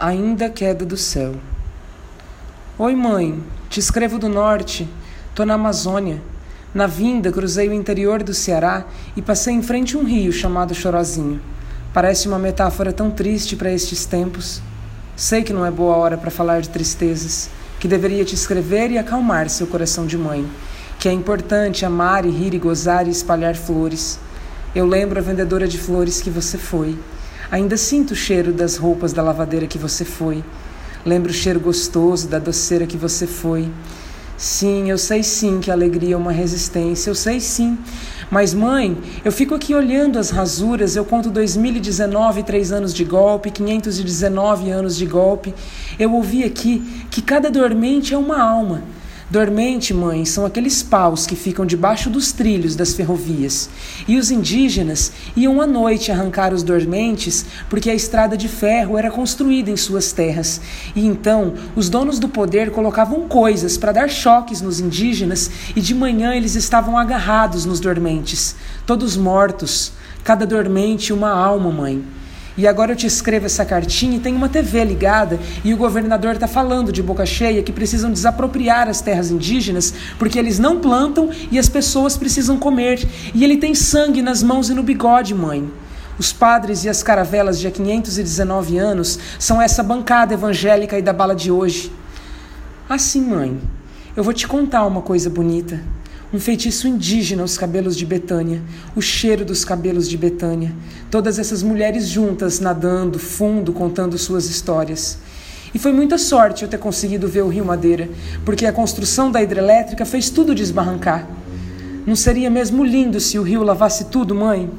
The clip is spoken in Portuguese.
ainda queda do céu. Oi, mãe, te escrevo do norte, tô na Amazônia. Na vinda, cruzei o interior do Ceará e passei em frente a um rio chamado Chorozinho. Parece uma metáfora tão triste para estes tempos. Sei que não é boa hora para falar de tristezas, que deveria te escrever e acalmar seu coração de mãe, que é importante amar e rir e gozar e espalhar flores. Eu lembro a vendedora de flores que você foi. Ainda sinto o cheiro das roupas da lavadeira que você foi. Lembro o cheiro gostoso da doceira que você foi. Sim, eu sei sim que a alegria é uma resistência, eu sei sim. Mas, mãe, eu fico aqui olhando as rasuras, eu conto 2019, três anos de golpe, 519 anos de golpe. Eu ouvi aqui que cada dormente é uma alma. Dormente, mãe, são aqueles paus que ficam debaixo dos trilhos das ferrovias. E os indígenas iam à noite arrancar os dormentes porque a estrada de ferro era construída em suas terras. E então os donos do poder colocavam coisas para dar choques nos indígenas e de manhã eles estavam agarrados nos dormentes, todos mortos, cada dormente uma alma, mãe. E agora eu te escrevo essa cartinha e tem uma TV ligada e o governador está falando de boca cheia que precisam desapropriar as terras indígenas porque eles não plantam e as pessoas precisam comer. E ele tem sangue nas mãos e no bigode, mãe. Os padres e as caravelas de há 519 anos são essa bancada evangélica e da bala de hoje. Assim, mãe, eu vou te contar uma coisa bonita um feitiço indígena aos cabelos de Betânia, o cheiro dos cabelos de Betânia, todas essas mulheres juntas nadando fundo, contando suas histórias. E foi muita sorte eu ter conseguido ver o Rio Madeira, porque a construção da hidrelétrica fez tudo desbarrancar. Não seria mesmo lindo se o rio lavasse tudo, mãe?